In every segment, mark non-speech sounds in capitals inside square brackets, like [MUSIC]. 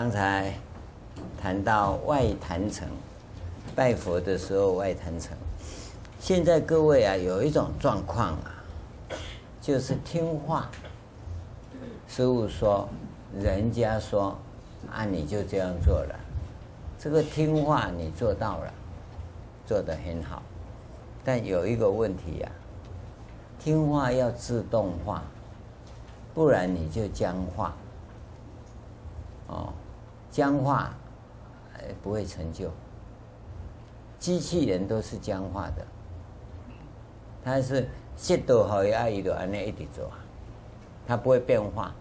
刚才谈到外坛城，拜佛的时候外坛城。现在各位啊，有一种状况啊，就是听话。师父说，人家说，啊，你就这样做了。这个听话你做到了，做得很好。但有一个问题呀、啊，听话要自动化，不然你就僵化。哦，僵化，不会成就。机器人都是僵化的，它是节奏好压抑的，按那一直做，它不会变化。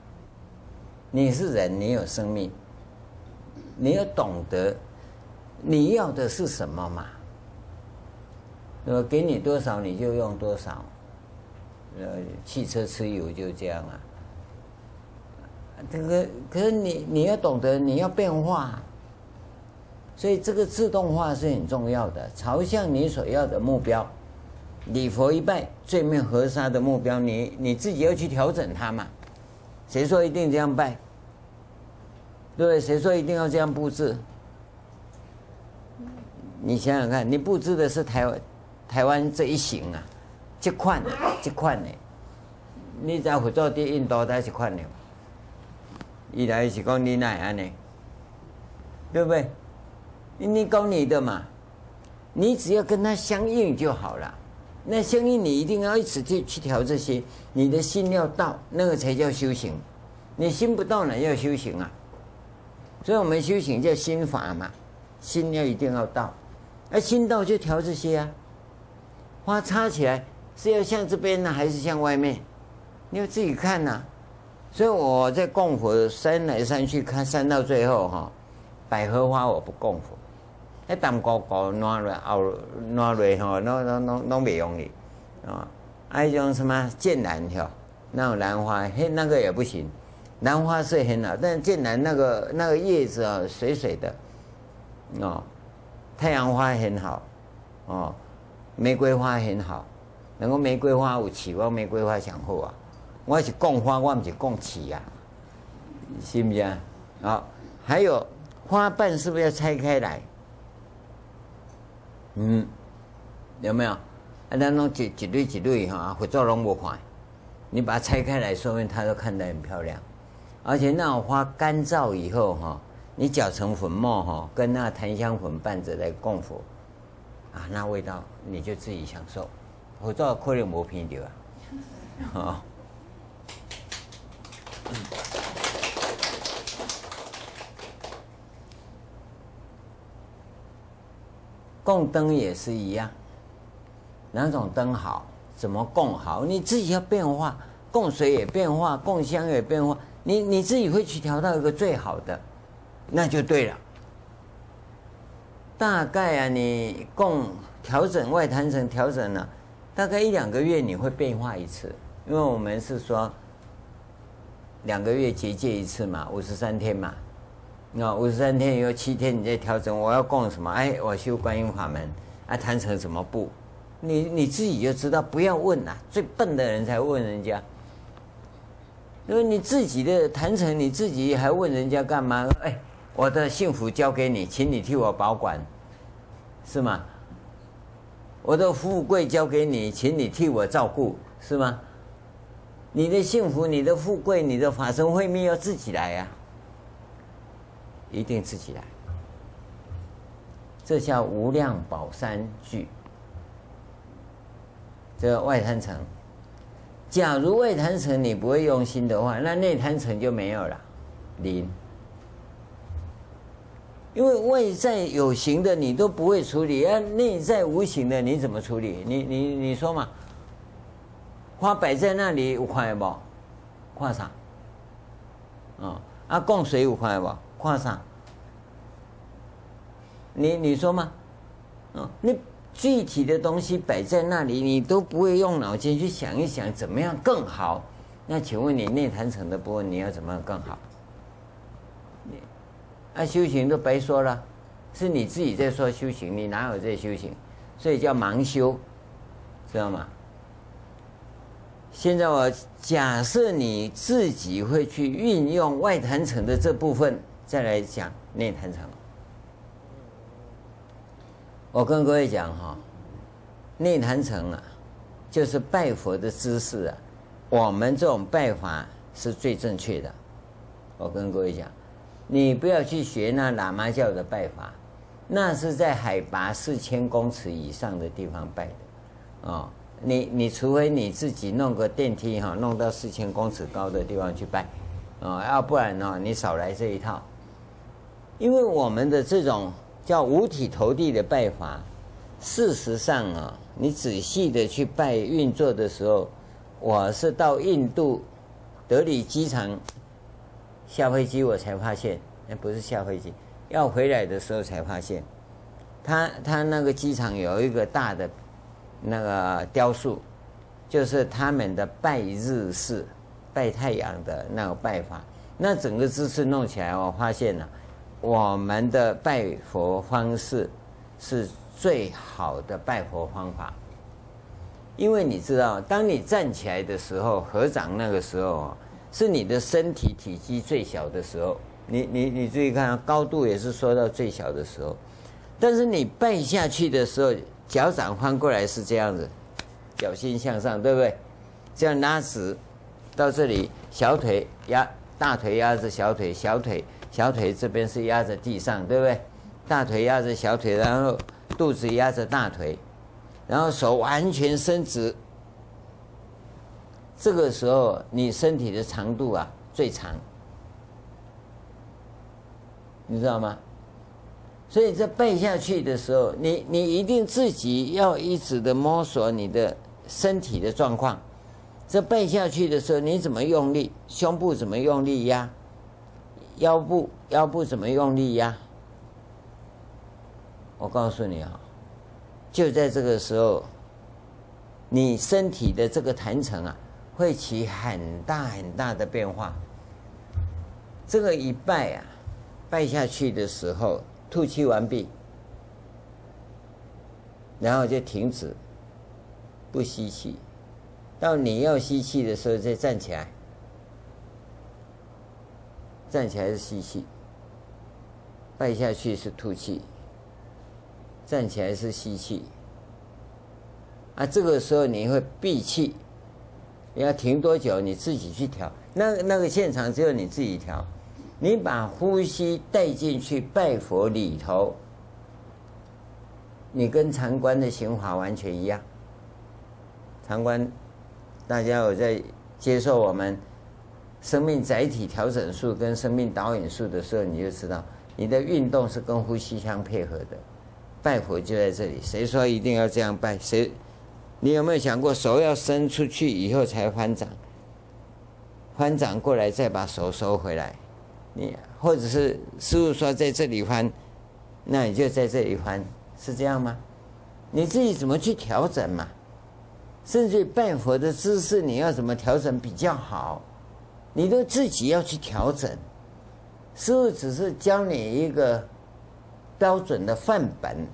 你是人，你有生命，你要懂得你要的是什么嘛？那么给你多少你就用多少，呃，汽车吃油就这样啊。这个可是你你要懂得你要变化，所以这个自动化是很重要的。朝向你所要的目标，礼佛一拜，罪灭河沙的目标，你你自己要去调整它嘛。谁说一定这样拜？对？谁说一定要这样布置？你想想看，你布置的是台湾台湾这一行啊，这款这款的，你在佛祖的印度才是款的。一来是讲你奶安呢，对不对？你搞你的嘛，你只要跟他相应就好了。那相应你一定要一直去去调这些，你的心要到，那个才叫修行。你心不到哪要修行啊？所以我们修行叫心法嘛，心要一定要到，那心到就调这些啊。花插起来是要向这边呢，还是向外面？你要自己看呐、所以我在供佛，山来山去看，山到最后哈，百合花我不供佛，那当高高拿来熬拿来哈，那那那那没用的啊。还有一种什么剑兰哈，那种兰花，嘿，那个也不行。兰花是很好，但剑兰那个那个叶子啊，水水的，哦，太阳花很好，哦，玫瑰花很好，能够玫瑰花有起，我玫瑰花想好啊。我是供花，我不是供起呀，是不是啊？好，还有花瓣是不是要拆开来？嗯，有没有？啊，那种一一蕊一蕊哈，佛祖拢无看。你把它拆开来，说明它都看得很漂亮。而且那种花干燥以后哈，你搅成粉末哈，跟那个檀香粉拌着来供佛，啊，那味道你就自己享受。佛祖可能无偏掉啊，[LAUGHS] 供灯也是一样，哪种灯好，怎么供好，你自己要变化，供水也变化，供香也变化，你你自己会去调到一个最好的，那就对了。大概啊，你供调整外坛城调整了，大概一两个月你会变化一次，因为我们是说。两个月结界一次嘛，五十三天嘛，那五十三天以后七天你再调整，我要供什么？哎，我修观音法门，啊，坛城什么布？你你自己就知道，不要问呐，最笨的人才问人家，因为你自己的坛城，你自己还问人家干嘛？哎，我的幸福交给你，请你替我保管，是吗？我的富贵交给你，请你替我照顾，是吗？你的幸福、你的富贵、你的法身慧命要自己来呀、啊，一定自己来。这叫无量宝山聚。这个外坛城，假如外坛城你不会用心的话，那内坛城就没有了，零。因为外在有形的你都不会处理，啊，内在无形的你怎么处理？你你你说嘛？花摆在那里有看不？看啥？啊啊，供水有看不？看啥？你你说嘛？啊，你具体的东西摆在那里，你都不会用脑筋去想一想怎么样更好？那请问你内坛城的部分你要怎么样更好？你啊，修行都白说了，是你自己在说修行，你哪有在修行？所以叫盲修，知道吗？现在我假设你自己会去运用外坛城的这部分，再来讲内坛城。我跟各位讲哈，内坛城啊，就是拜佛的姿势啊，我们这种拜法是最正确的。我跟各位讲，你不要去学那喇嘛教的拜法，那是在海拔四千公尺以上的地方拜的，啊，你你除非你自己弄个电梯哈，弄到四千公尺高的地方去拜，啊，要不然呢，你少来这一套，因为我们的这种。叫五体投地的拜法，事实上啊，你仔细的去拜运作的时候，我是到印度德里机场下飞机，我才发现，那不是下飞机，要回来的时候才发现，他他那个机场有一个大的那个雕塑，就是他们的拜日式拜太阳的那个拜法，那整个姿势弄起来，我发现了。我们的拜佛方式是最好的拜佛方法，因为你知道，当你站起来的时候，合掌那个时候，是你的身体体积最小的时候。你你你注意看，高度也是缩到最小的时候。但是你拜下去的时候，脚掌翻过来是这样子，脚心向上，对不对？这样拉直到这里，小腿压大腿压着小腿，小腿。小腿这边是压着地上，对不对？大腿压着小腿，然后肚子压着大腿，然后手完全伸直。这个时候，你身体的长度啊最长，你知道吗？所以这背下去的时候，你你一定自己要一直的摸索你的身体的状况。这背下去的时候，你怎么用力？胸部怎么用力压？腰部腰部怎么用力压？我告诉你啊，就在这个时候，你身体的这个坛城啊，会起很大很大的变化。这个一拜啊，拜下去的时候，吐气完毕，然后就停止，不吸气，到你要吸气的时候再站起来。站起来是吸气，拜下去是吐气。站起来是吸气，啊，这个时候你会闭气，你要停多久你自己去调。那那个现场只有你自己调，你把呼吸带进去拜佛里头，你跟禅观的行法完全一样。禅观，大家有在接受我们。生命载体调整术跟生命导引术的时候，你就知道你的运动是跟呼吸相配合的。拜佛就在这里，谁说一定要这样拜？谁？你有没有想过手要伸出去以后才翻掌？翻掌过来再把手收回来？你或者是师父说在这里翻，那你就在这里翻，是这样吗？你自己怎么去调整嘛？甚至拜佛的姿势，你要怎么调整比较好？你都自己要去调整，师父只是教你一个标准的范本，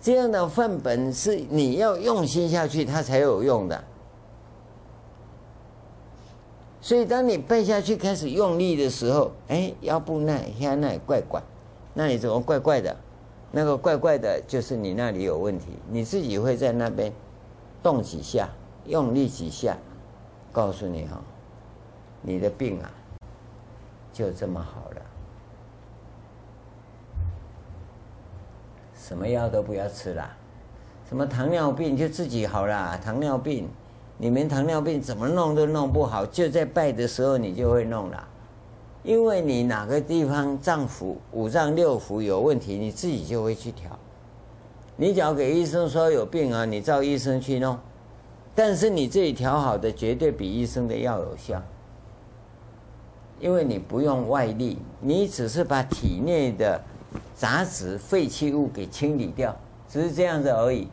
这样的范本是你要用心下去，它才有用的。所以，当你背下去开始用力的时候，哎，腰部那下那怪怪，那里怎么怪怪的？那个怪怪的，就是你那里有问题。你自己会在那边动几下，用力几下，告诉你哈。你的病啊，就这么好了，什么药都不要吃了，什么糖尿病就自己好了。糖尿病，你们糖尿病怎么弄都弄不好，就在拜的时候你就会弄了，因为你哪个地方脏腑五脏六腑有问题，你自己就会去调。你只要给医生说有病啊，你照医生去弄，但是你自己调好的绝对比医生的药有效。因为你不用外力，你只是把体内的杂质、废弃物给清理掉，只是这样子而已。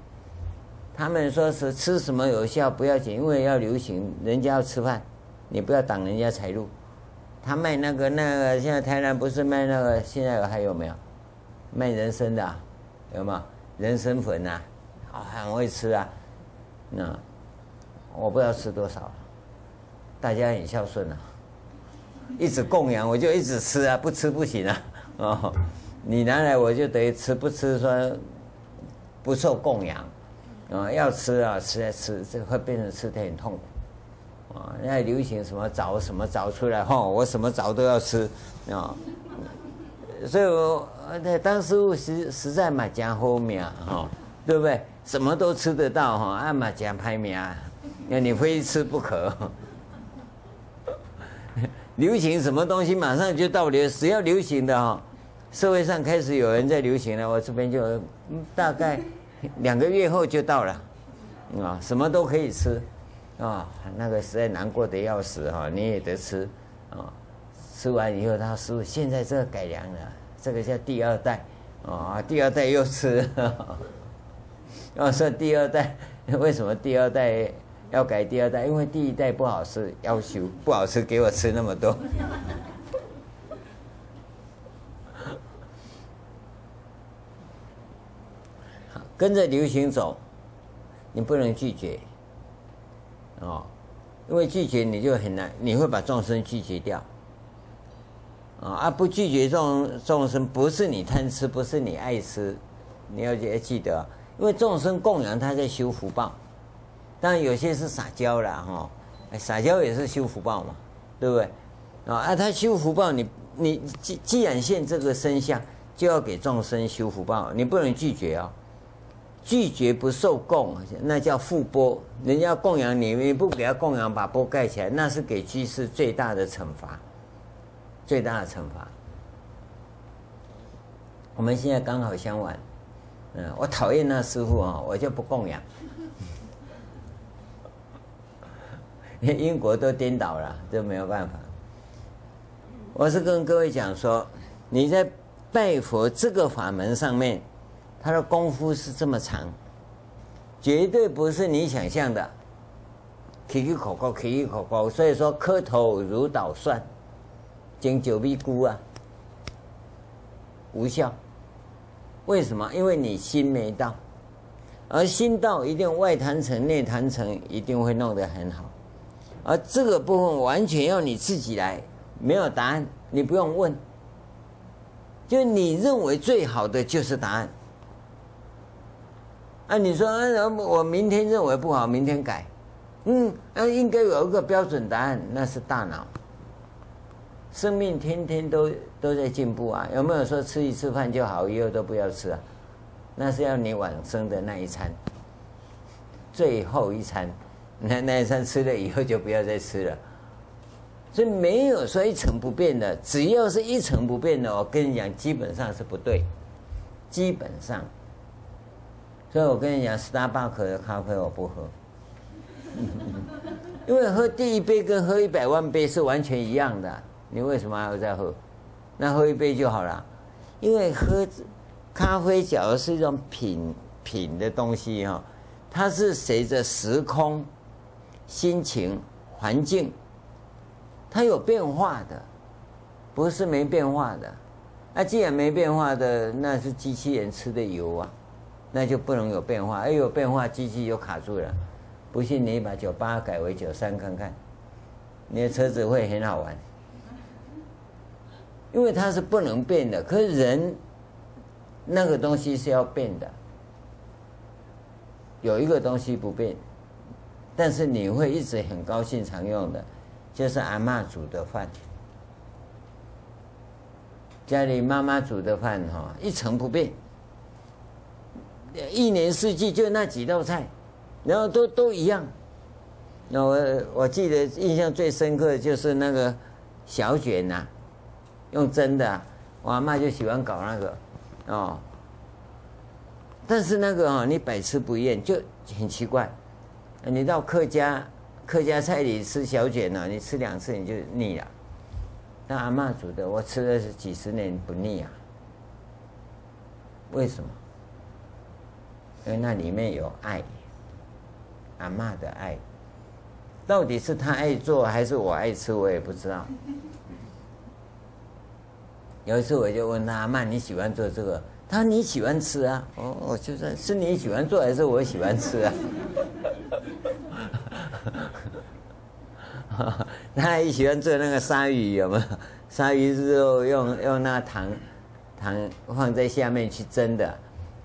他们说是吃什么有效不要紧，因为要流行，人家要吃饭，你不要挡人家财路。他卖那个那个，现在台南不是卖那个，现在还有没有卖人参的？有没有人参粉呐？啊，很会吃啊。那我不知道吃多少，大家很孝顺啊。一直供养，我就一直吃啊，不吃不行啊。哦，你拿来我就等于吃，不吃说不受供养。啊，要吃啊，吃来吃，这会变成吃得很痛苦。啊，现在流行什么枣什么枣出来，哈，我什么枣都要吃啊。所以我那当师父实实在嘛讲好命哈，对不对？什么都吃得到哈，啊嘛讲歹命，那你非吃不可。[LAUGHS] 流行什么东西，马上就到流，只要流行的哈，社会上开始有人在流行了，我这边就大概。两个月后就到了，啊，什么都可以吃，啊，那个实在难过的要死哈，你也得吃，啊，吃完以后他师父现在这个改良了，这个叫第二代，啊，第二代又吃，要 [LAUGHS] 说第二代 [LAUGHS] 为什么第二代要改第二代？因为第一代不好吃，要求不好吃，给我吃那么多。跟着流行走，你不能拒绝，哦，因为拒绝你就很难，你会把众生拒绝掉，啊，而不拒绝众众生，不是你贪吃，不是你爱吃，你要记得，因为众生供养他在修福报，当然有些是撒娇了哈，撒娇也是修福报嘛，对不对？啊，他修福报，你你既既然现这个身相，就要给众生修福报，你不能拒绝啊。拒绝不受供，那叫覆钵。人家供养你，你不给他供养，把钵盖起来，那是给居士最大的惩罚，最大的惩罚。我们现在刚好相反，嗯，我讨厌那师傅啊，我就不供养。英国都颠倒了，就没有办法。我是跟各位讲说，你在拜佛这个法门上面。他的功夫是这么长，绝对不是你想象的，起起口口，起起口口。所以说，磕头如捣蒜，经久必枯啊，无效。为什么？因为你心没到，而心到，一定外坛城、内坛城一定会弄得很好。而这个部分完全要你自己来，没有答案，你不用问，就你认为最好的就是答案。啊，你说，啊，我明天认为不好，明天改，嗯，那应该有一个标准答案，那是大脑。生命天天都都在进步啊，有没有说吃一次饭就好，以后都不要吃啊？那是要你往生的那一餐，最后一餐，那那一餐吃了以后就不要再吃了。所以没有说一成不变的，只要是一成不变的，我跟你讲，基本上是不对，基本上。所以我跟你讲，Starbucks 的咖啡我不喝，[LAUGHS] 因为喝第一杯跟喝一百万杯是完全一样的。你为什么还要再喝？那喝一杯就好了。因为喝咖啡，假如是一种品品的东西哈，它是随着时空、心情、环境，它有变化的，不是没变化的。那既然没变化的，那是机器人吃的油啊。那就不能有变化，哎，有变化，机器就卡住了。不信你把九八改为九三看看，你的车子会很好玩。因为它是不能变的，可是人那个东西是要变的。有一个东西不变，但是你会一直很高兴常用的，就是阿嬷煮的饭。家里妈妈煮的饭哈，一成不变。一年四季就那几道菜，然后都都一样。那我我记得印象最深刻的就是那个小卷呐、用蒸的、我阿嬷就喜欢搞那个哦。但是那个哦，你百吃不厌，就很奇怪。你到客家客家菜里吃小卷呢、啊，你吃两次你就腻了。那阿嬷煮的，我吃了几十年不腻啊。为什么？因为那里面有爱，阿嬷的爱，到底是他爱做还是我爱吃，我也不知道。[LAUGHS] 有一次我就问他：“阿嬷，你喜欢做这个？”他说：“你喜欢吃啊。”哦，我就说：“是你喜欢做还是我喜欢吃啊？” [LAUGHS] 他还喜欢做那个鲨鱼，有没有？鲨鱼之后用用那糖糖放在下面去蒸的，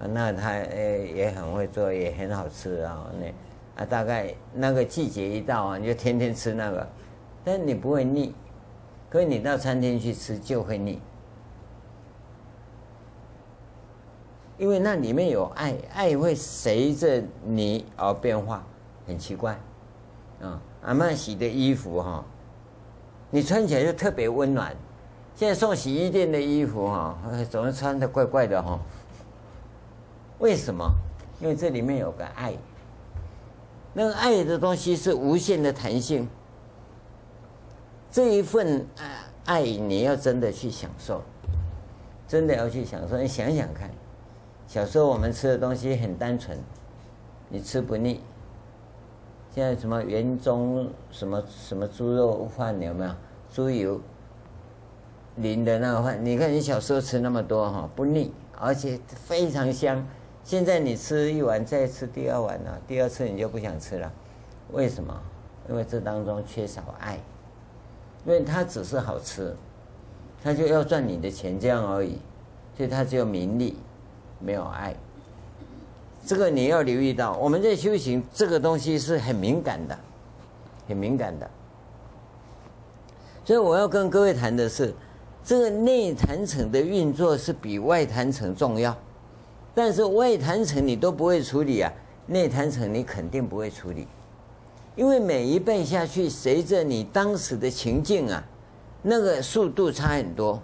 那他诶也很会做，也很好吃啊。那啊，大概那个季节一到啊，你就天天吃那个，但你不会腻。可是你到餐厅去吃就会腻，因为那里面有爱，爱会随着你而变化，很奇怪。啊，阿曼洗的衣服哈。你穿起来就特别温暖。现在送洗衣店的衣服哈，总是穿的怪怪的哈。为什么？因为这里面有个爱。那个爱的东西是无限的弹性。这一份爱，爱你要真的去享受，真的要去享受。你想想看，小时候我们吃的东西很单纯，你吃不腻。现在什么原中什么什么猪肉饭有没有？猪油淋的那个饭，你看你小时候吃那么多哈，不腻，而且非常香。现在你吃一碗再吃第二碗了，第二次你就不想吃了，为什么？因为这当中缺少爱，因为它只是好吃，它就要赚你的钱这样而已，所以它只有名利，没有爱。这个你要留意到，我们在修行这个东西是很敏感的，很敏感的。所以我要跟各位谈的是，这个内坛城的运作是比外坛城重要，但是外坛城你都不会处理啊，内坛城你肯定不会处理，因为每一拜下去，随着你当时的情境啊，那个速度差很多。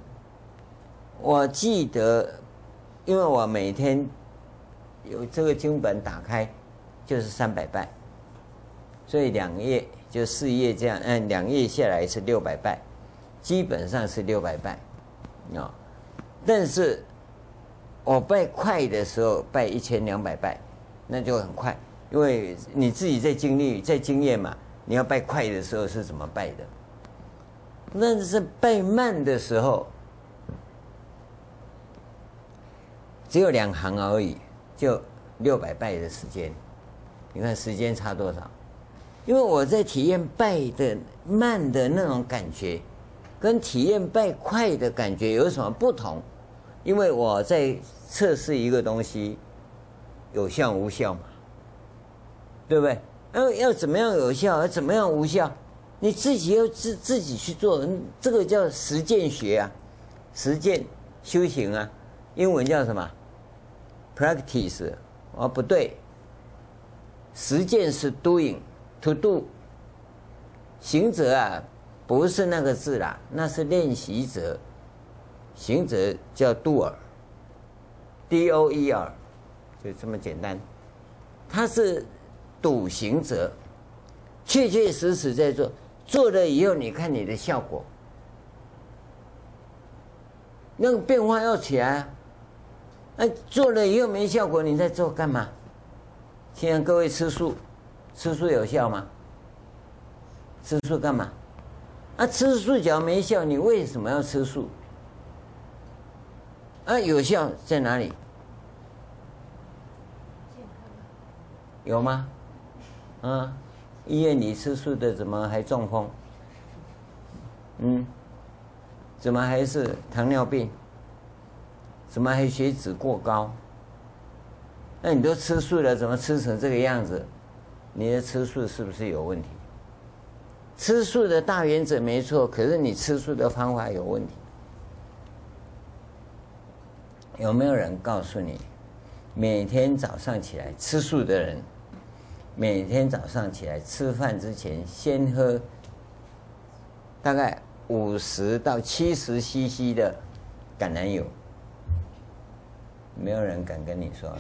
我记得，因为我每天。有这个经本打开，就是三百拜，所以两页就四页这样，嗯，两页下来是六百拜，基本上是六百拜，啊，但是我拜快的时候拜一千两百拜，那就很快，因为你自己在经历在经验嘛，你要拜快的时候是怎么拜的？那是拜慢的时候，只有两行而已。就六百拜的时间，你看时间差多少？因为我在体验拜的慢的那种感觉，跟体验拜快的感觉有什么不同？因为我在测试一个东西有效无效嘛，对不对？要要怎么样有效，要怎么样无效？你自己要自自己去做，这个叫实践学啊，实践修行啊，英文叫什么？Practice，哦不对，实践是 doing，to do，行者啊，不是那个字啦，那是练习者，行者叫杜尔，D O E R，就这么简单，他是笃行者，确确实实在做，做了以后你看你的效果，那个变化要起来啊。哎，做了以后没效果，你在做干嘛？现在各位吃素，吃素有效吗？吃素干嘛？啊，吃素只要没效，你为什么要吃素？啊，有效在哪里？有吗？啊，医院里吃素的怎么还中风？嗯，怎么还是糖尿病？怎么还血脂过高？那你都吃素了，怎么吃成这个样子？你的吃素是不是有问题？吃素的大原则没错，可是你吃素的方法有问题。有没有人告诉你，每天早上起来吃素的人，每天早上起来吃饭之前先喝大概五十到七十 CC 的橄榄油？没有人敢跟你说了，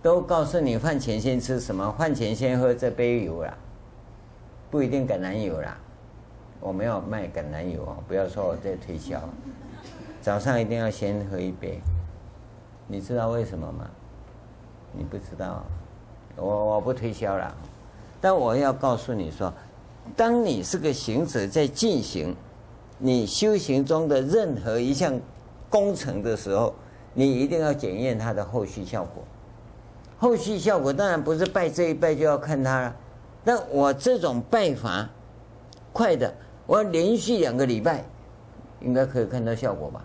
都告诉你饭前先吃什么？饭前先喝这杯油啦，不一定橄榄油啦。我没有卖橄榄油啊，不要说我在推销。早上一定要先喝一杯，你知道为什么吗？你不知道，我我不推销了，但我要告诉你说，当你是个行者在进行。你修行中的任何一项工程的时候，你一定要检验它的后续效果。后续效果当然不是拜这一拜就要看它了。但我这种拜法快的，我连续两个礼拜，应该可以看到效果吧？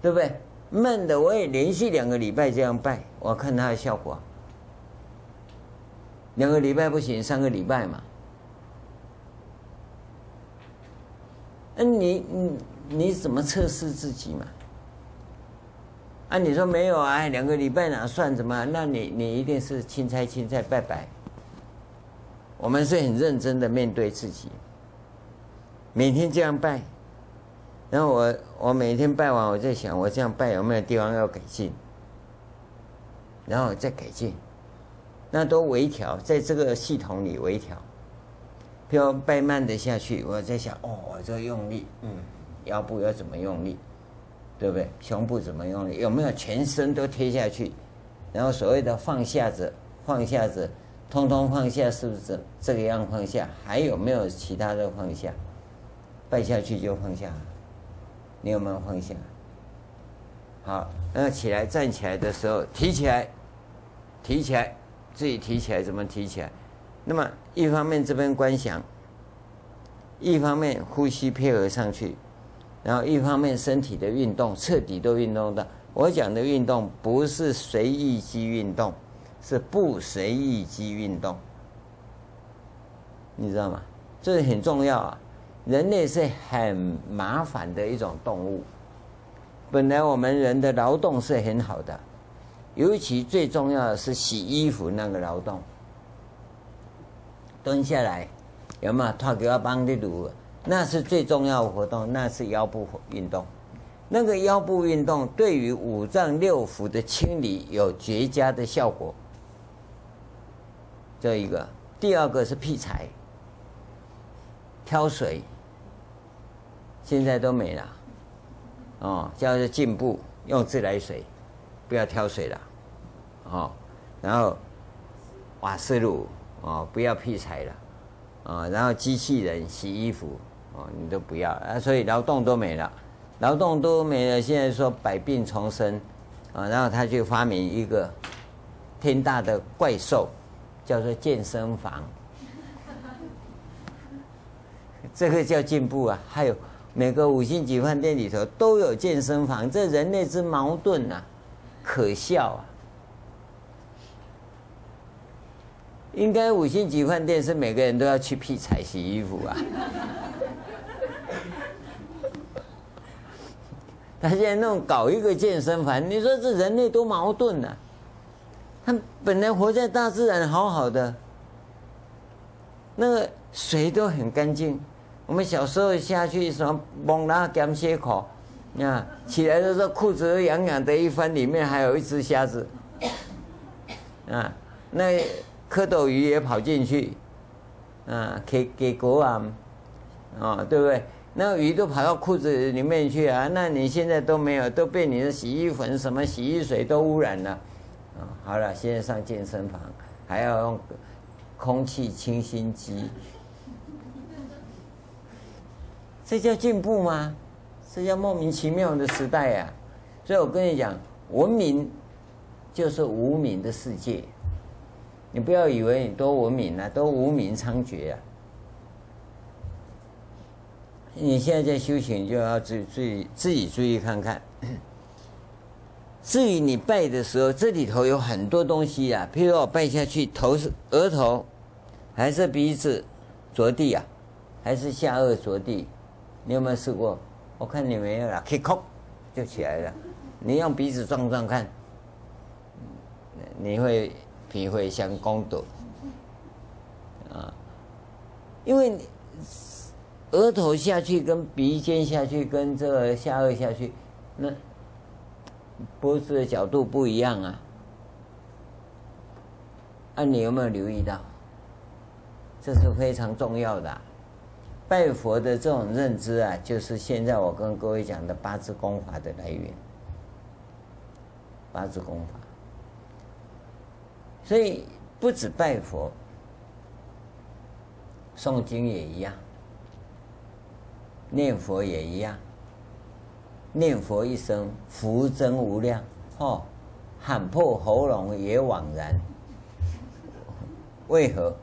对不对？慢的我也连续两个礼拜这样拜，我看它的效果。两个礼拜不行，三个礼拜嘛。那你你你怎么测试自己嘛？啊，你说没有啊？两个礼拜哪算什么？那你你一定是青菜青菜拜拜。我们是很认真的面对自己，每天这样拜。然后我我每天拜完，我在想，我这样拜有没有地方要改进？然后再改进，那都微调，在这个系统里微调。比如拜慢的下去，我在想，哦，我这用力，嗯，腰部要怎么用力，对不对？胸部怎么用力？有没有全身都贴下去？然后所谓的放下者，放下者，通通放下，是不是这个样放下？还有没有其他的放下？拜下去就放下。你有没有放下？好，那起来站起来的时候，提起来，提起来，自己提起来，怎么提起来？那么一方面这边观想，一方面呼吸配合上去，然后一方面身体的运动彻底都运动的。我讲的运动不是随意肌运动，是不随意肌运动，你知道吗？这个很重要啊。人类是很麻烦的一种动物。本来我们人的劳动是很好的，尤其最重要的是洗衣服那个劳动。蹲下来，有没有？他给我帮你撸，那是最重要的活动，那是腰部运动。那个腰部运动对于五脏六腑的清理有绝佳的效果。这一个，第二个是劈柴。挑水，现在都没了，哦，叫做进步，用自来水，不要挑水了，哦，然后瓦斯炉，哦，不要劈柴了，啊，然后机器人洗衣服，哦，你都不要。啊，所以劳动都没了，劳动都没了，现在说百病丛生，啊，然后他就发明一个天大的怪兽，叫做健身房。[LAUGHS] 这个叫进步啊！还有每个五星级饭店里头都有健身房，这人类之矛盾啊，可笑啊！应该五星级饭店是每个人都要去劈柴洗衣服啊。[LAUGHS] 他现在弄搞一个健身房，你说这人类多矛盾啊！他本来活在大自然好好的，那个水都很干净。我们小时候下去什么蒙拉减血口，啊，起来的时候裤子都痒痒的，一翻里面还有一只虾子，啊，那蝌蚪鱼也跑进去，啊，给给国王，啊，对不对？那鱼都跑到裤子里面去啊，那你现在都没有，都被你的洗衣粉、什么洗衣水都污染了，啊，好了，现在上健身房还要用空气清新机。这叫进步吗？这叫莫名其妙的时代呀、啊！所以我跟你讲，文明就是无明的世界。你不要以为你多文明了、啊，都无明猖獗啊！你现在在修行，就要注注意自己注意看看。至于你拜的时候，这里头有很多东西啊，譬如我拜下去，头是额头，还是鼻子着地啊，还是下颚着地？你有没有试过？我看你没有了，kick off 就起来了。你用鼻子撞撞看，你会体会像功德啊。因为你额头下去跟鼻尖下去跟这个下颚下去，那脖子的角度不一样啊。啊，你有没有留意到？这是非常重要的。拜佛的这种认知啊，就是现在我跟各位讲的八字功法的来源。八字功法，所以不止拜佛，诵经也一样，念佛也一样。念佛一声，福增无量，哦，喊破喉咙也枉然。为何？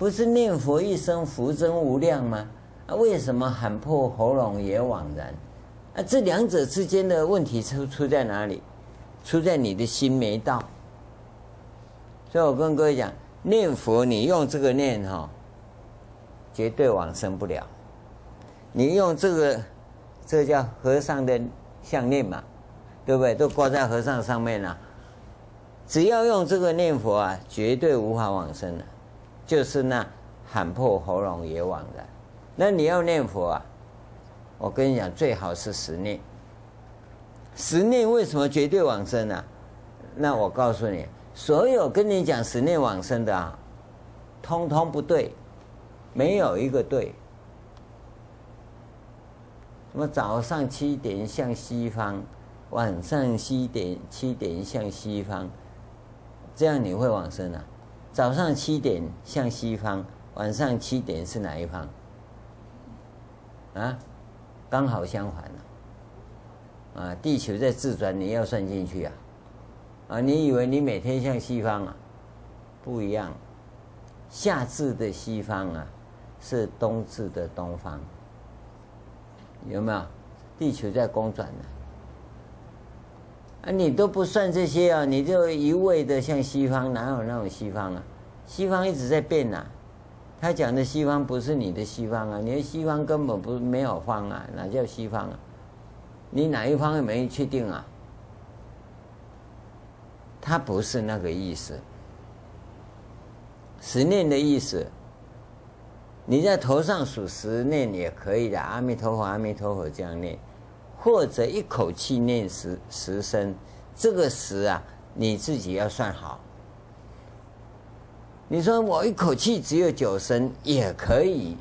不是念佛一声福增无量吗？啊，为什么喊破喉咙也枉然？啊，这两者之间的问题出出在哪里？出在你的心没到。所以我跟各位讲，念佛你用这个念哈，绝对往生不了。你用这个，这叫和尚的项链嘛，对不对？都挂在和尚上面了。只要用这个念佛啊，绝对无法往生的，就是那喊破喉咙也枉然。那你要念佛啊，我跟你讲，最好是十念。十念为什么绝对往生呢？那我告诉你，所有跟你讲十念往生的啊，通通不对，没有一个对。什么早上七点向西方，晚上七点七点向西方。这样你会往生啊？早上七点向西方，晚上七点是哪一方？啊，刚好相反啊！啊，地球在自转，你要算进去啊！啊，你以为你每天向西方啊？不一样，夏至的西方啊，是冬至的东方，有没有？地球在公转呢。啊你都不算这些啊，你就一味的向西方，哪有那种西方啊？西方一直在变呐、啊，他讲的西方不是你的西方啊，你的西方根本不没有方啊，哪叫西方啊？你哪一方也没确定啊？他不是那个意思，十念的意思，你在头上数十念也可以的，阿弥陀佛，阿弥陀佛这样念。或者一口气念十十声，这个十啊，你自己要算好。你说我一口气只有九声也可以，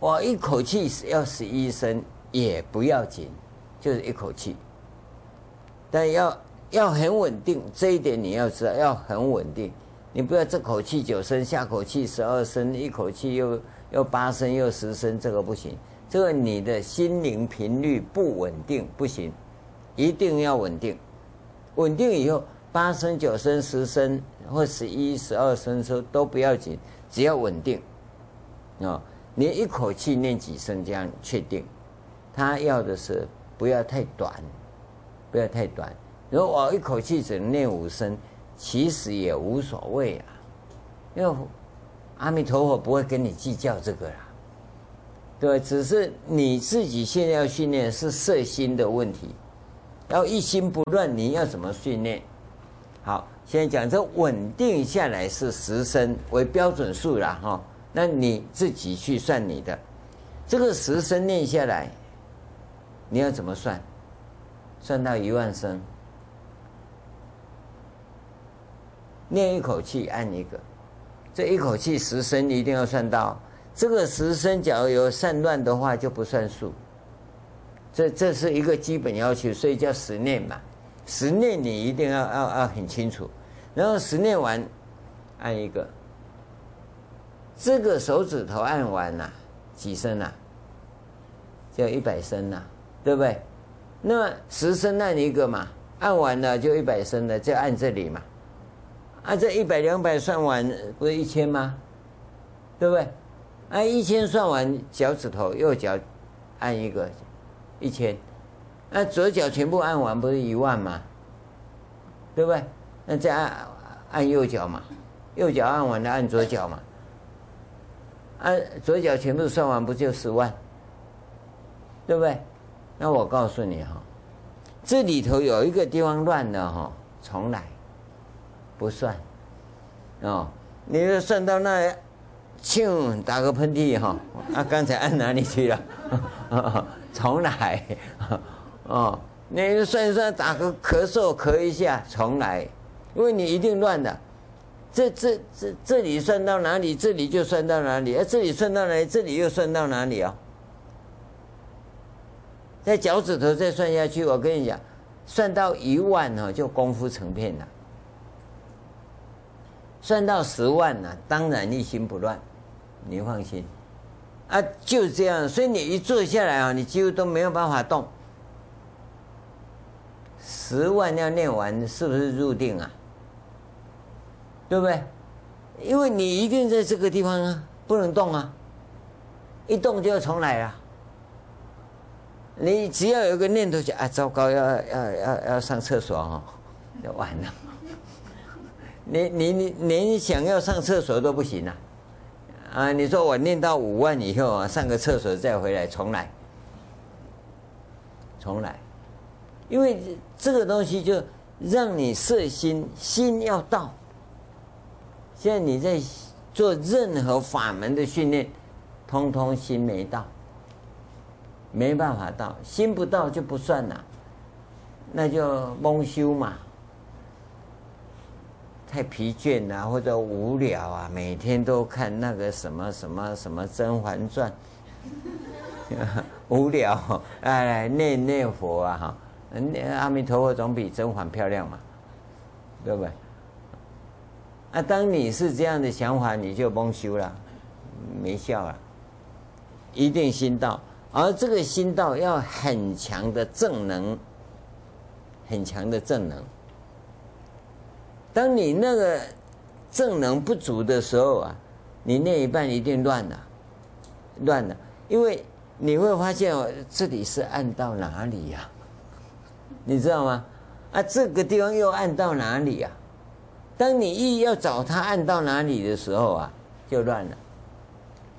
我一口气要十一声也不要紧，就是一口气。但要要很稳定，这一点你要知道，要很稳定。你不要这口气九声，下口气十二声，一口气又又八声又十声，这个不行。这个你的心灵频率不稳定不行，一定要稳定。稳定以后，八声、九声、十声或十一、十二声说都不要紧，只要稳定。啊，你一口气念几声这样确定。他要的是不要太短，不要太短。如果我一口气只能念五声，其实也无所谓啊，因为阿弥陀佛不会跟你计较这个啦。对，只是你自己现在要训练是色心的问题，要一心不乱，你要怎么训练？好，现在讲这稳定下来是十声为标准数了哈，那你自己去算你的，这个十声念下来，你要怎么算？算到一万声，念一口气按一个，这一口气十声一定要算到。这个十声，假如有散乱的话，就不算数。这这是一个基本要求，所以叫十念嘛。十念你一定要要要很清楚。然后十念完，按一个。这个手指头按完了，几声啊？就一百声了，对不对？那么十声按一个嘛，按完了就一百声了，就按这里嘛。按这一百两百算完，不是一千吗？对不对？按一千算完，脚趾头右脚按一个，一千。那左脚全部按完，不是一万吗？对不对？那再按按右脚嘛，右脚按完了按左脚嘛。按左脚全部算完，不就十万？对不对？那我告诉你哈，这里头有一个地方乱了哈，重来，不算。哦，你要算到那。请打个喷嚏哈，啊，刚才按哪里去了？[LAUGHS] 重来，哦，你算一算，打个咳嗽咳一下，重来，因为你一定乱的。这这这这里算到哪里，这里就算到哪里，啊，这里算到哪里，这里又算到哪里啊？在脚趾头再算下去，我跟你讲，算到一万哦，就功夫成片了。算到十万呢，当然一心不乱，你放心，啊，就是这样，所以你一坐下来啊，你几乎都没有办法动，十万要念完，是不是入定啊？对不对？因为你一定在这个地方啊，不能动啊，一动就要重来啊。你只要有一个念头就啊，糟糕，要要要要上厕所哦，就 [LAUGHS] 完了。[LAUGHS] 你你你连想要上厕所都不行啊！啊，你说我念到五万以后啊，上个厕所再回来重来，重来，因为这个东西就让你色心，心要到。现在你在做任何法门的训练，通通心没到，没办法到，心不到就不算了，那就蒙修嘛。太疲倦啊，或者无聊啊，每天都看那个什么什么什么《甄嬛传》，[LAUGHS] 无聊，哎，念念佛啊，哈，念阿弥陀佛总比甄嬛漂亮嘛，对不对？啊，当你是这样的想法，你就蒙羞了，没效了，一定心到，而这个心到要很强的正能，很强的正能。当你那个正能不足的时候啊，你念一半一定乱了，乱了，因为你会发现哦，这里是按到哪里呀？你知道吗？啊，这个地方又按到哪里呀？当你一要找它按到哪里的时候啊，就乱了，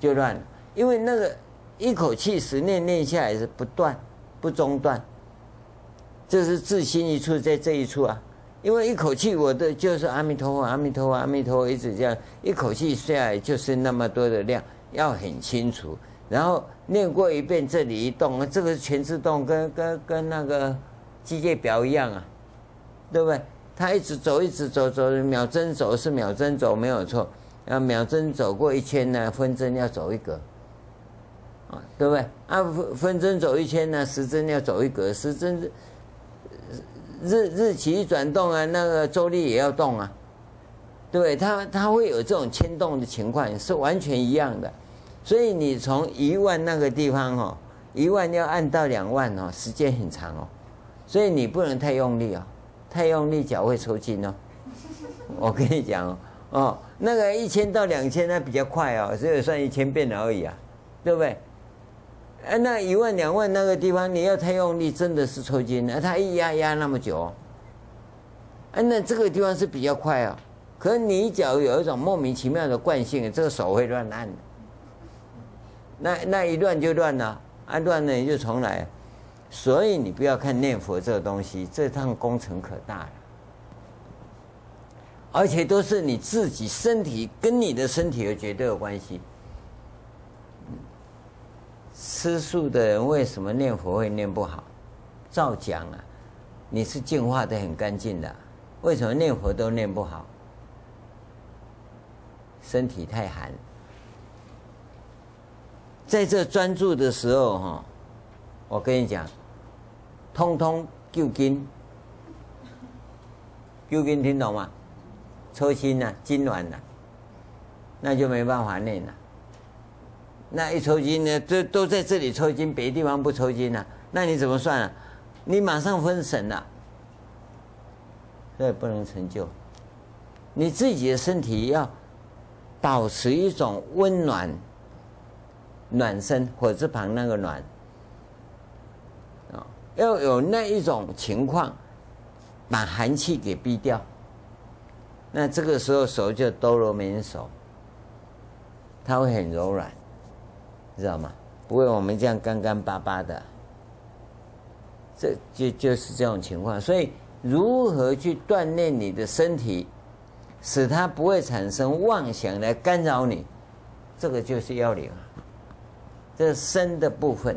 就乱了，因为那个一口气十念念下来是不断不中断，这是自心一处在这一处啊。因为一口气，我的就是阿弥陀佛，阿弥陀佛，阿弥陀佛，一直这样一口气下来就是那么多的量，要很清楚。然后念过一遍，这里一动，这个全自动，跟跟跟那个机械表一样啊，对不对？它一直走，一直走，走秒针走是秒针走没有错，啊，秒针走过一圈呢，分针要走一格，啊，对不对？啊，分分针走一圈呢，时针要走一格，时针。日日期转动啊，那个周历也要动啊，对不对？它它会有这种牵动的情况，是完全一样的。所以你从一万那个地方哦，一万要按到两万哦，时间很长哦。所以你不能太用力哦，太用力脚会抽筋哦。[LAUGHS] 我跟你讲哦，哦，那个一千到两千那比较快哦，只有算一千遍而已啊，对不对？哎，那一万两万那个地方，你要太用力，真的是抽筋。那他一压压那么久，哎，那这个地方是比较快啊。可是你脚有一种莫名其妙的惯性，这个手会乱按。那那一乱就乱了，按乱了你就重来。所以你不要看念佛这个东西，这趟工程可大了，而且都是你自己身体跟你的身体有绝对的关系。吃素的人为什么念佛会念不好？照讲啊，你是净化的很干净的，为什么念佛都念不好？身体太寒。在这专注的时候，哈，我跟你讲，通通揪筋，揪筋听懂吗？抽筋了，痉挛了，那就没办法念了。那一抽筋呢，都都在这里抽筋，别的地方不抽筋呢，那你怎么算啊？你马上分神了，所以不能成就。你自己的身体要保持一种温暖、暖身，火字旁那个暖啊，要有那一种情况，把寒气给逼掉。那这个时候手就哆罗棉手，它会很柔软。知道吗？不会，我们这样干干巴巴的，这就就是这种情况。所以，如何去锻炼你的身体，使它不会产生妄想来干扰你，这个就是要领啊。这是身的部分，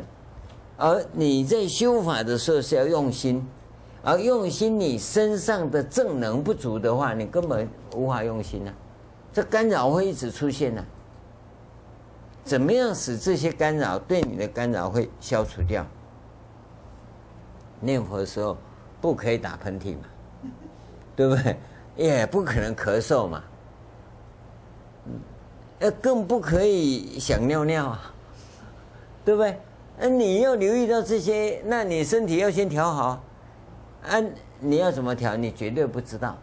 而你在修法的时候是要用心，而用心你身上的正能不足的话，你根本无法用心啊。这干扰会一直出现啊。怎么样使这些干扰对你的干扰会消除掉？念佛的时候不可以打喷嚏嘛，对不对？也不可能咳嗽嘛，呃，更不可以想尿尿啊，对不对？那你要留意到这些，那你身体要先调好，啊，你要怎么调？你绝对不知道，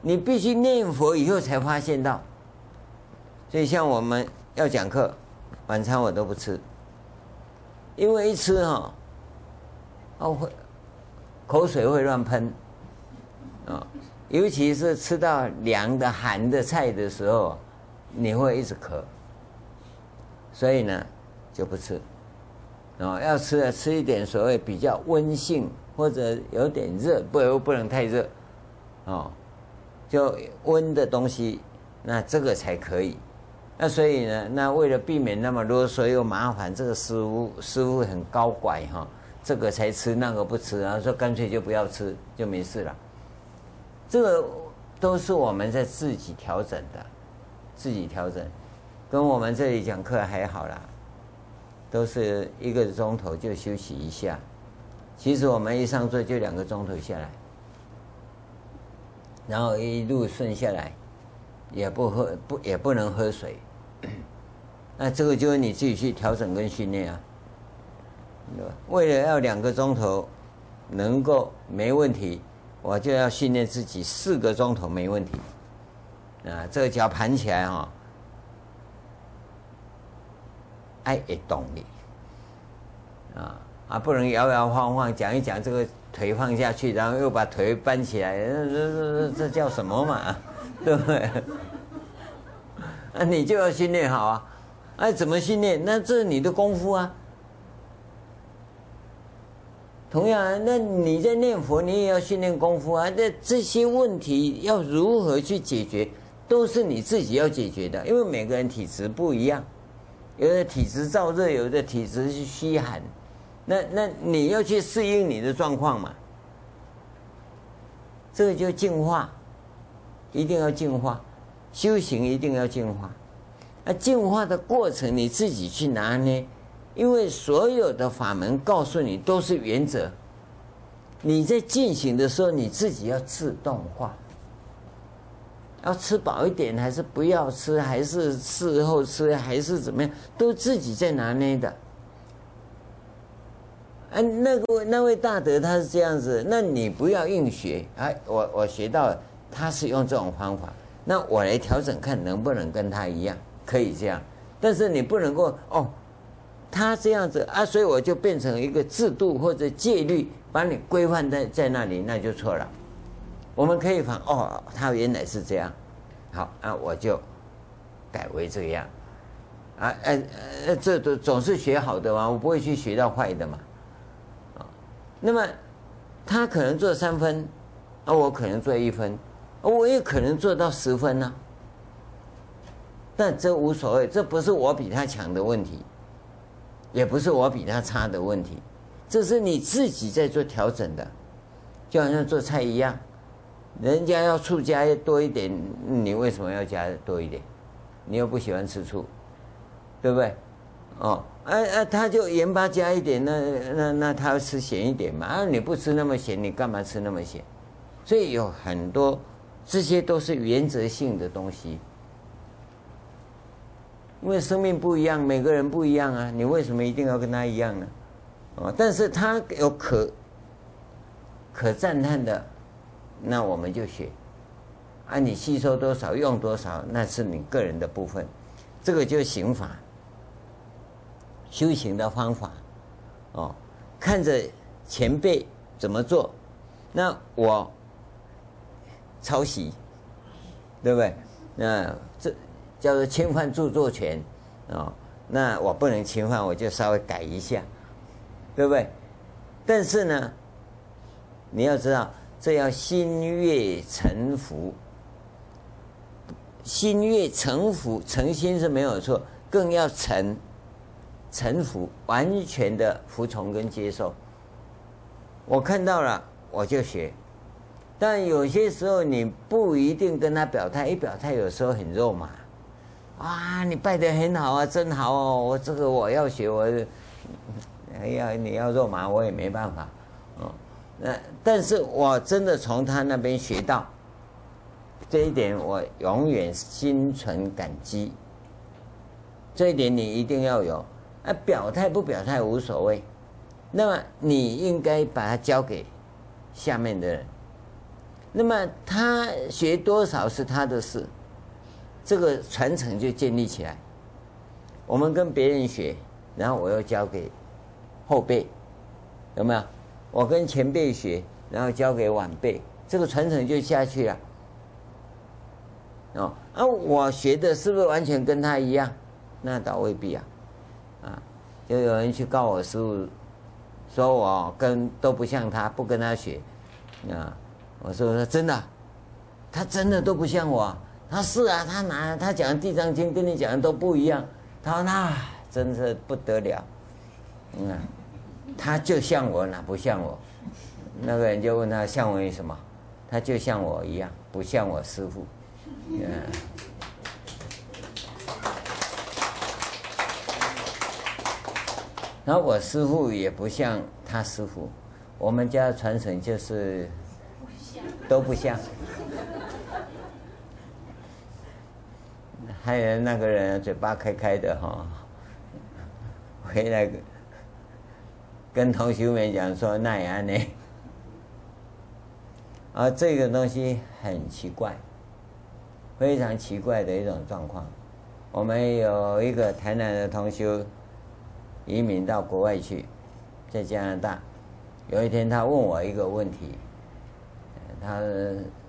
你必须念佛以后才发现到。所以像我们要讲课，晚餐我都不吃，因为一吃哈，哦会口水会乱喷，啊，尤其是吃到凉的寒的菜的时候，你会一直咳，所以呢就不吃，啊，要吃的吃一点所谓比较温性。或者有点热，不不能太热，哦，就温的东西，那这个才可以。那所以呢，那为了避免那么啰嗦又麻烦，这个师傅师傅很高拐哈、哦，这个才吃，那个不吃，然后说干脆就不要吃，就没事了。这个都是我们在自己调整的，自己调整，跟我们这里讲课还好啦，都是一个钟头就休息一下。其实我们一上座就两个钟头下来，然后一路顺下来，也不喝不也不能喝水，那这个就是你自己去调整跟训练啊。为了要两个钟头能够没问题，我就要训练自己四个钟头没问题。啊，这个脚盘起来哈、哦，爱会动力啊。啊，不能摇摇晃晃讲一讲这个腿放下去，然后又把腿搬起来，这这这这叫什么嘛？[LAUGHS] 对不对？那你就要训练好啊！哎，怎么训练？那这是你的功夫啊。同样，那你在念佛，你也要训练功夫啊。那这些问题要如何去解决，都是你自己要解决的，因为每个人体质不一样，有的体质燥热，有的体质是虚寒。那那你要去适应你的状况嘛？这个就净化，一定要净化，修行一定要净化。那净化的过程你自己去拿捏，因为所有的法门告诉你都是原则。你在进行的时候，你自己要自动化。要吃饱一点，还是不要吃，还是事后吃，还是怎么样，都自己在拿捏的。哎，那个那位大德他是这样子，那你不要硬学。哎，我我学到了他是用这种方法，那我来调整看能不能跟他一样，可以这样。但是你不能够哦，他这样子啊，所以我就变成一个制度或者戒律，把你规范在在那里，那就错了。我们可以反哦，他原来是这样，好啊，我就改为这样。啊，哎，呃，这都总是学好的嘛，我不会去学到坏的嘛。啊那么，他可能做三分，而我可能做一分，我也可能做到十分呢。但这无所谓，这不是我比他强的问题，也不是我比他差的问题，这是你自己在做调整的，就好像做菜一样，人家要醋加多一点，你为什么要加多一点？你又不喜欢吃醋，对不对？哦。哎哎，他就盐巴加一点，那那那他要吃咸一点嘛？啊，你不吃那么咸，你干嘛吃那么咸？所以有很多，这些都是原则性的东西。因为生命不一样，每个人不一样啊，你为什么一定要跟他一样呢？哦，但是他有可可赞叹的，那我们就学。啊，你吸收多少，用多少，那是你个人的部分。这个就是行法。修行的方法，哦，看着前辈怎么做，那我抄袭，对不对？那这叫做侵犯著作权，哦，那我不能侵犯，我就稍微改一下，对不对？但是呢，你要知道，这要心悦诚服，心悦诚服，诚心是没有错，更要诚。诚服，完全的服从跟接受。我看到了，我就学。但有些时候你不一定跟他表态，一表态有时候很肉麻。啊，你拜得很好啊，真好哦！我这个我要学，我哎呀，你要肉麻我也没办法。哦，那但是我真的从他那边学到这一点，我永远心存感激。这一点你一定要有。啊，表态不表态无所谓，那么你应该把它交给下面的人。那么他学多少是他的事，这个传承就建立起来。我们跟别人学，然后我又交给后辈，有没有？我跟前辈学，然后交给晚辈，这个传承就下去了。哦，啊，我学的是不是完全跟他一样？那倒未必啊，啊，就有人去告我师父，说我跟都不像他，不跟他学，啊。我说：“真的，他真的都不像我。他是啊，他拿他讲的《地藏经》跟你讲的都不一样。他说那真是不得了，嗯，他就像我，哪不像我？那个人就问他像我为什么？他就像我一样，不像我师父。嗯，然后我师父也不像他师父。我们家传承就是。”都不像，还有那个人嘴巴开开的哈，回来跟同学们讲说那样呢，啊，这个东西很奇怪，非常奇怪的一种状况。我们有一个台南的同学移民到国外去，在加拿大，有一天他问我一个问题。他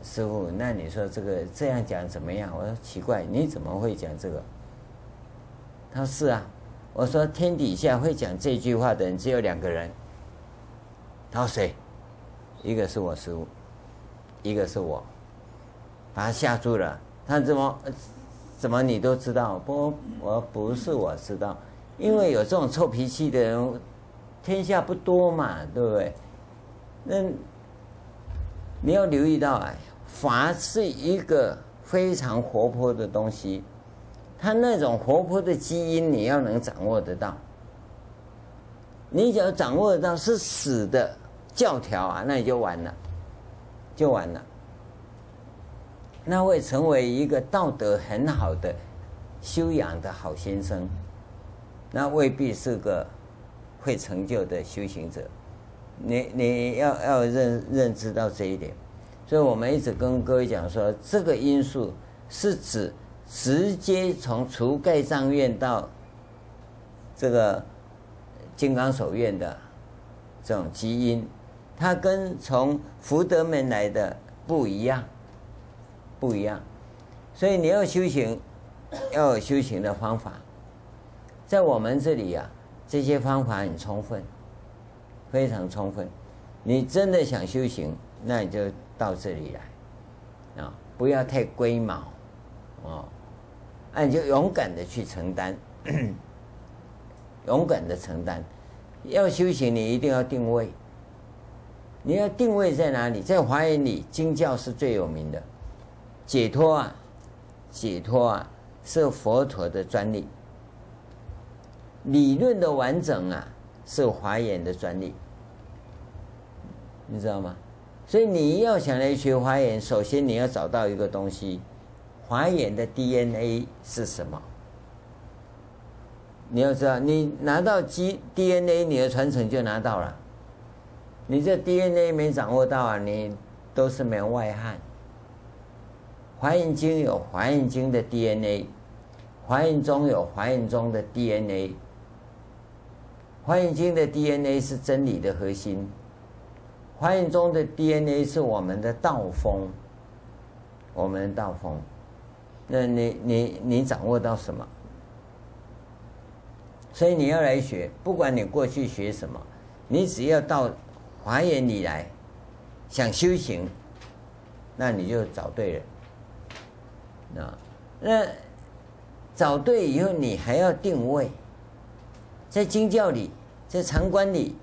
师傅，那你说这个这样讲怎么样？我说奇怪，你怎么会讲这个？他说是啊。我说天底下会讲这句话的人只有两个人。他说谁？一个是我师傅，一个是我。把他吓住了。他怎么怎么你都知道？不，我不是我知道，因为有这种臭脾气的人，天下不多嘛，对不对？那。你要留意到，啊，法是一个非常活泼的东西，它那种活泼的基因，你要能掌握得到。你只要掌握得到是死的教条啊，那你就完了，就完了。那会成为一个道德很好的修养的好先生，那未必是个会成就的修行者。你你要要认认知到这一点，所以我们一直跟各位讲说，这个因素是指直接从除盖障院到这个金刚手院的这种基因，它跟从福德门来的不一样，不一样。所以你要修行，要有修行的方法，在我们这里啊，这些方法很充分。非常充分，你真的想修行，那你就到这里来，啊，不要太龟毛，哦，那你就勇敢的去承担，[CLEARS THROAT] 勇敢的承担。要修行，你一定要定位。你要定位在哪里？在华严里，经教是最有名的，解脱啊，解脱啊，是佛陀的专利，理论的完整啊。是华严的专利，你知道吗？所以你要想来学华严，首先你要找到一个东西，华严的 DNA 是什么？你要知道，你拿到基 DNA，你的传承就拿到了。你这 DNA 没掌握到啊，你都是门外汉。华严经有华严经的 DNA，华严中有华严中的 DNA。华严经的 DNA 是真理的核心，华严中的 DNA 是我们的道风，我们的道风。那你你你掌握到什么？所以你要来学，不管你过去学什么，你只要到华严里来，想修行，那你就找对人。那那找对以后，你还要定位。在经教里，在禅观里，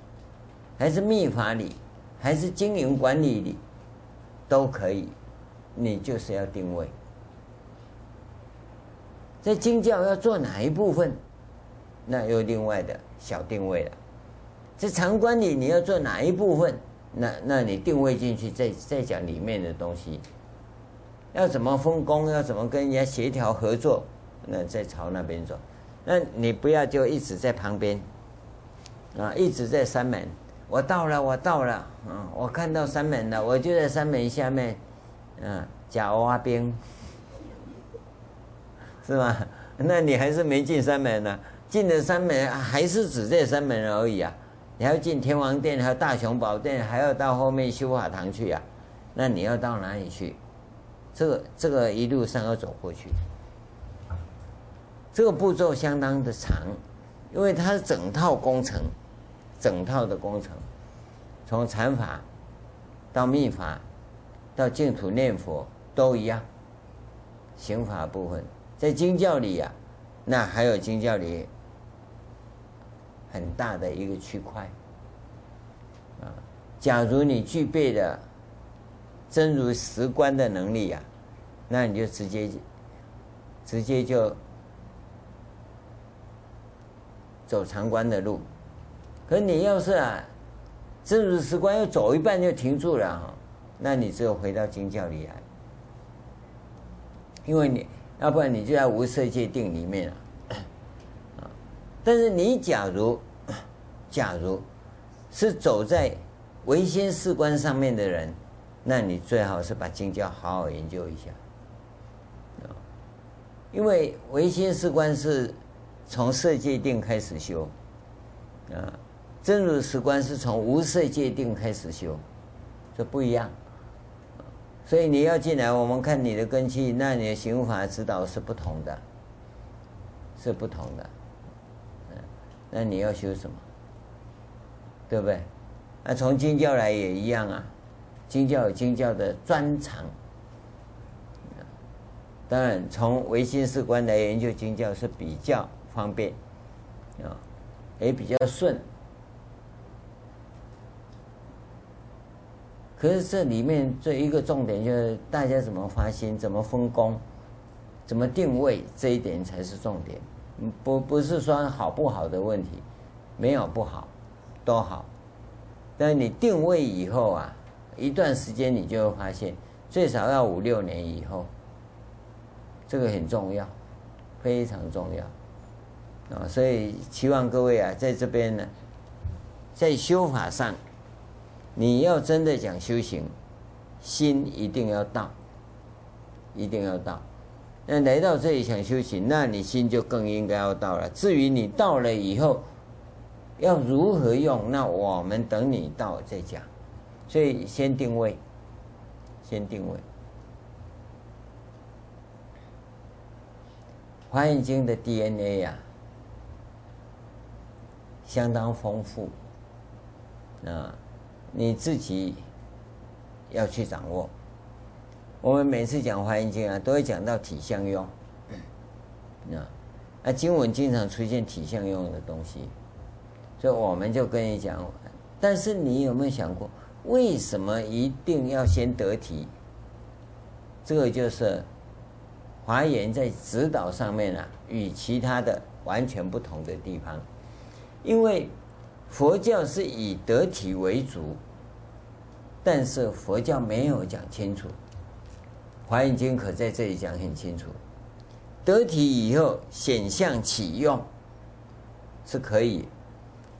还是密法里，还是经营管理里，都可以。你就是要定位。在经教要做哪一部分，那又另外的小定位了。在禅观里你要做哪一部分，那那你定位进去，再再讲里面的东西。要怎么分工，要怎么跟人家协调合作，那再朝那边走。那你不要就一直在旁边，啊，一直在山门。我到了，我到了，嗯，我看到山门了，我就在山门下面，嗯，假挖冰，[LAUGHS] 是吧？那你还是没进山门呢，进了山门还是只在山门而已啊，你还要进天王殿，和大雄宝殿，还要到后面修法堂去啊，那你要到哪里去？这个这个一路上要走过去。这个步骤相当的长，因为它是整套工程，整套的工程，从禅法到密法，到净土念佛都一样。行法部分在经教里呀、那还有经教里很大的一个区块啊。假如你具备了真如实观的能力呀、那你就直接直接就。走禅观的路，可你要是啊，真如实观又走一半就停住了哈，那你只有回到经教里来，因为你要不然你就在无色界定里面了，啊，[COUGHS] 但是你假如 [COUGHS] 假如是走在唯心识观上面的人，那你最好是把经教好好研究一下，因为唯心识观是。从色界定开始修，啊，真如实观是从无色界定开始修，这不一样。所以你要进来，我们看你的根器，那你的行法指导是不同的，是不同的。那你要修什么？对不对？那从经教来也一样啊，经教有经教的专长。当然，从唯心识观来研究经教是比较。方便，啊，也比较顺。可是这里面这一个重点就是大家怎么发心、怎么分工、怎么定位，这一点才是重点。不不是说好不好的问题，没有不好，都好。但你定位以后啊，一段时间你就会发现，最少要五六年以后，这个很重要，非常重要。啊，所以期望各位啊，在这边呢，在修法上，你要真的讲修行，心一定要到，一定要到。那来到这里想修行，那你心就更应该要到了。至于你到了以后，要如何用，那我们等你到再讲。所以先定位，先定位。《华严经》的 DNA 呀、啊。相当丰富，啊，你自己要去掌握。我们每次讲《华严经》啊，都会讲到体相用，啊，那经文经常出现体相用的东西，所以我们就跟你讲。但是你有没有想过，为什么一定要先得体？这个就是华严在指导上面啊，与其他的完全不同的地方。因为佛教是以得体为主，但是佛教没有讲清楚，《华严经》可在这里讲很清楚。得体以后显相起用是可以，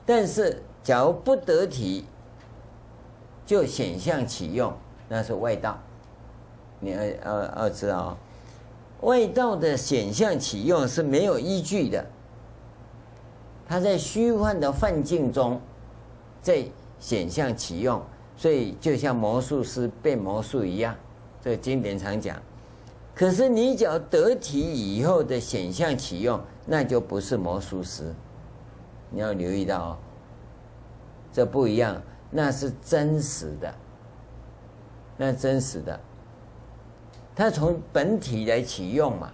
但是假如不得体就显相起用，那是外道。你要要要知道，外道的显相起用是没有依据的。他在虚幻的幻境中，在显象启用，所以就像魔术师变魔术一样，这个经典常讲。可是你只要得体以后的显象启用，那就不是魔术师。你要留意到哦，这不一样，那是真实的，那真实的，他从本体来启用嘛，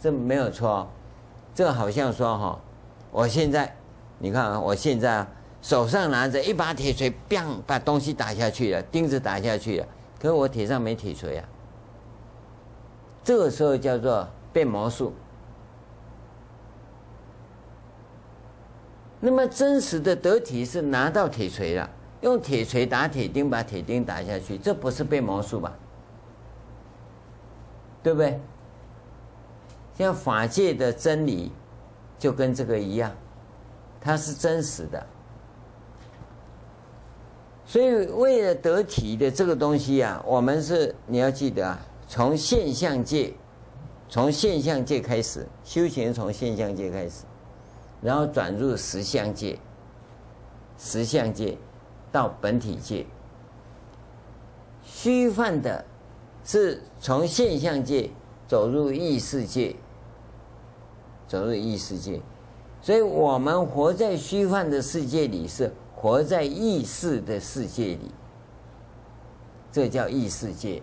这没有错。这好像说哈，我现在，你看啊，我现在手上拿着一把铁锤，砰，把东西打下去了，钉子打下去了。可是我铁上没铁锤啊。这个时候叫做变魔术。那么真实的得体是拿到铁锤了，用铁锤打铁钉，把铁钉打下去，这不是变魔术吧？对不对？像法界的真理，就跟这个一样，它是真实的，所以为了得体的这个东西啊，我们是你要记得啊，从现象界，从现象界开始修行，从现象界开始，然后转入实相界，实相界到本体界。虚幻的，是从现象界走入意识界，走入异世界，所以我们活在虚幻的世界里，是活在意识的世界里，这叫异世界。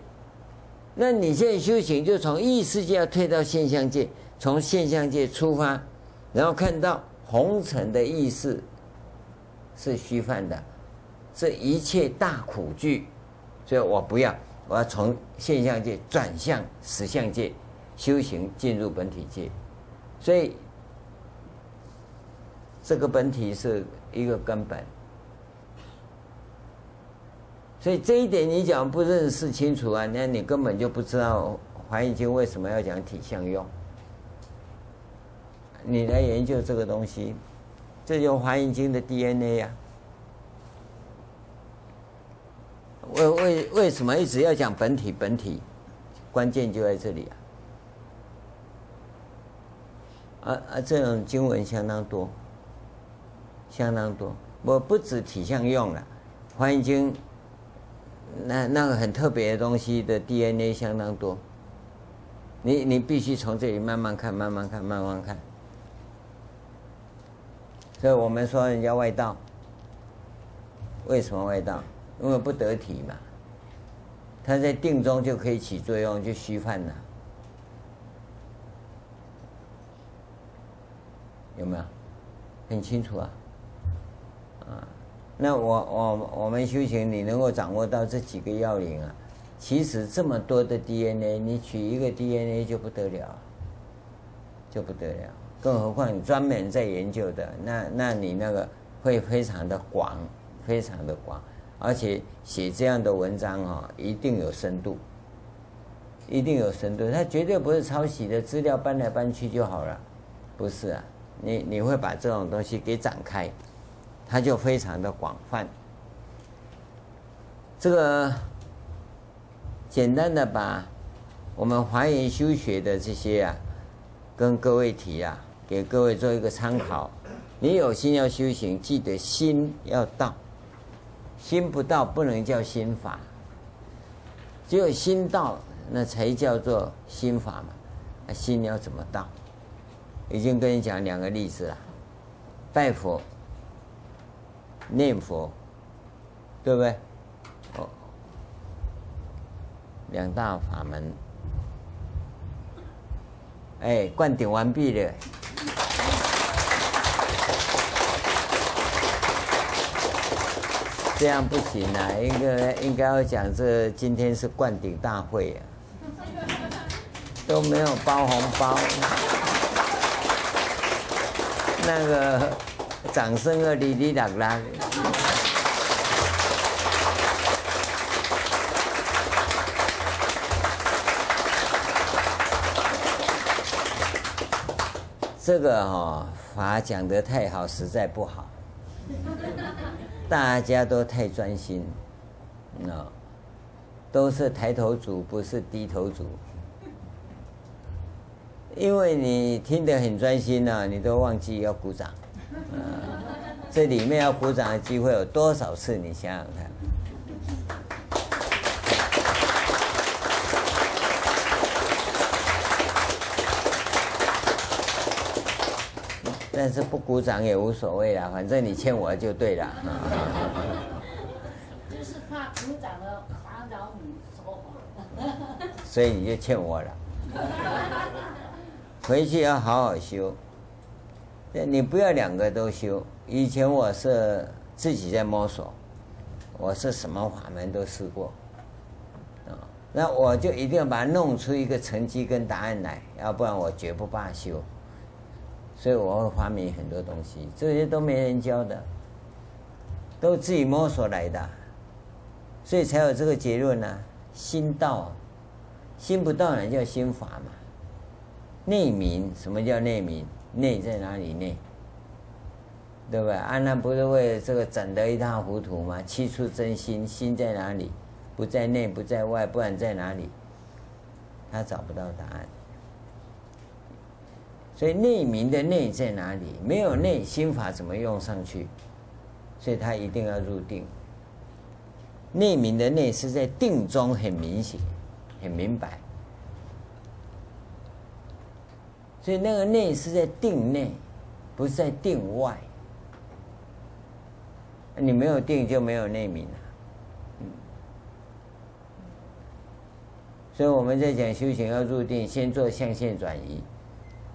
那你现在修行，就从异世界要退到现象界，从现象界出发，然后看到红尘的意识是虚幻的，这一切大苦具。所以我不要，我要从现象界转向实相界修行，进入本体界。所以这个本体是一个根本。所以这一点你讲不认识清楚啊，那你根本就不知道《华严经》为什么要讲体相用。你来研究这个东西，这就《华严经》的 DNA 呀、啊。为为为什么一直要讲本体本体？关键就在这里啊！啊啊，这种经文相当多，相当多。我不止体相用了，《华严经》那那个很特别的东西的 DNA 相当多。你你必须从这里慢慢看，慢慢看，慢慢看。所以我们说人家外道，为什么外道？因为不得体嘛，他在定中就可以起作用，就虚幻了，有没有？很清楚啊，啊，那我我我们修行，你能够掌握到这几个要领啊，其实这么多的 DNA，你取一个 DNA 就不得了，就不得了，更何况你专门在研究的，那那你那个会非常的广，非常的广。而且写这样的文章啊，一定有深度，一定有深度。他绝对不是抄袭的资料搬来搬去就好了，不是啊？你你会把这种东西给展开，它就非常的广泛。这个简单的把我们华严修学的这些啊，跟各位提啊，给各位做一个参考。你有心要修行，记得心要到。心不到，不能叫心法。只有心到，那才叫做心法嘛。心要怎么到？已经跟你讲两个例子了：拜佛、念佛，对不对？哦，两大法门。哎，灌顶完毕了。这样不行啊！应该应该要讲这今天是灌顶大会啊，都没有包红包，那个掌声啊，哩哩啦啦。这个哈法讲得太好，实在不好。大家都太专心，啊，都是抬头族，不是低头族。因为你听得很专心啊，你都忘记要鼓掌。啊，这里面要鼓掌的机会有多少次？你想想看。但是不鼓掌也无所谓啦，反正你欠我就对了。就是怕鼓掌了打扰你说话。所以你就欠我了。回去要好好修。你不要两个都修。以前我是自己在摸索，我是什么法门都试过。啊那我就一定要把它弄出一个成绩跟答案来，要不然我绝不罢休。所以我会发明很多东西，这些都没人教的，都自己摸索来的，所以才有这个结论呢、心到，心不到哪叫心法嘛？内明，什么叫内明？内在哪里内？对不对？啊，那不是为了这个整得一塌糊涂吗？七处真心，心在哪里？不在内，不在外，不然在哪里？他找不到答案。所以内明的内在哪里？没有内，心法怎么用上去？所以他一定要入定。内明的内是在定中很明显、很明白。所以那个内是在定内，不是在定外。你没有定就没有内明了。所以我们在讲修行要入定，先做象限转移，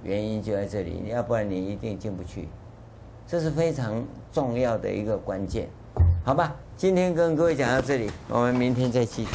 原因就在这里，要不然你一定进不去。这是非常重要的一个关键，好吧？今天跟各位讲到这里，我们明天再继续。